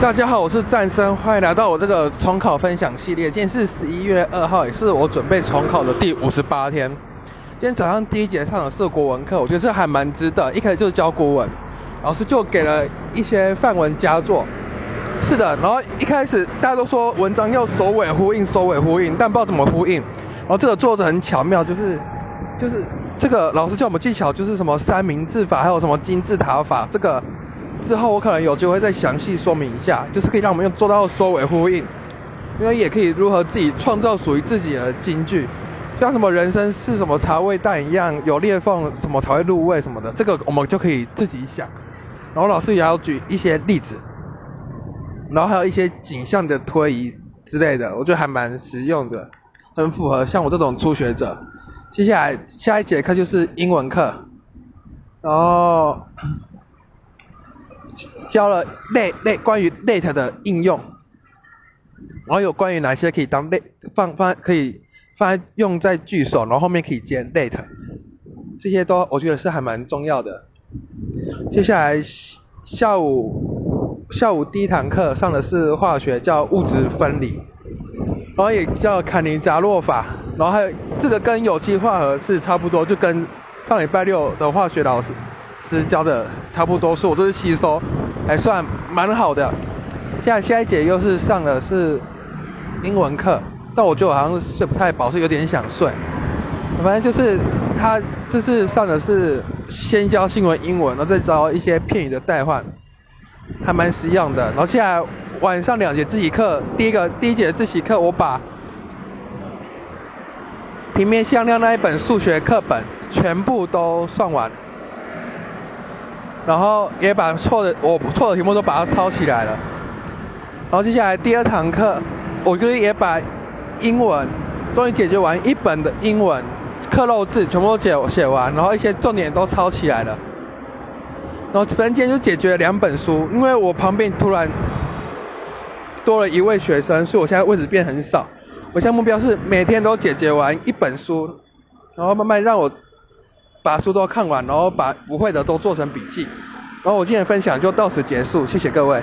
大家好，我是战生，欢迎来到我这个重考分享系列。今天是十一月二号，也是我准备重考的第五十八天。今天早上第一节上的是国文课，我觉得这还蛮值得。一开始就是教国文，老师就给了一些范文佳作。是的，然后一开始大家都说文章要首尾呼应，首尾呼应，但不知道怎么呼应。然后这个作者很巧妙，就是就是这个老师教我们技巧，就是什么三明治法，还有什么金字塔法，这个。之后我可能有机会再详细说明一下，就是可以让我们用做到收尾呼应，因为也可以如何自己创造属于自己的金句，像什么人生是什么茶味蛋一样有裂缝，什么才会入味什么的，这个我们就可以自己想。然后老师也要举一些例子，然后还有一些景象的推移之类的，我觉得还蛮实用的，很符合像我这种初学者。接下来下一节课就是英文课，然后。教了 late late 关于 late 的应用，然后有关于哪些可以当 late 放放可以放用在句首，然后后面可以接 late，这些都我觉得是还蛮重要的。接下来下午下午第一堂课上的是化学，叫物质分离，然后也叫坎尼扎洛法，然后还有这个跟有机化合是差不多，就跟上礼拜六的化学老师。是教的差不多，是我这是吸收，还算蛮好的。现在下一节又是上的是英文课，但我觉得好像睡不太饱，是有点想睡。反正就是他这次上的是先教新闻英文，然后再教一些片语的代换，还蛮实用的。然后现在晚上两节自习课，第一个第一节自习课我把平面向量那一本数学课本全部都算完。然后也把错的我错的题目都把它抄起来了。然后接下来第二堂课，我就是也把英文终于解决完一本的英文课漏字全部都写写完，然后一些重点都抄起来了。然后突然间就解决了两本书，因为我旁边突然多了一位学生，所以我现在位置变很少。我现在目标是每天都解决完一本书，然后慢慢让我。把书都看完，然后把不会的都做成笔记，然后我今天分享就到此结束，谢谢各位。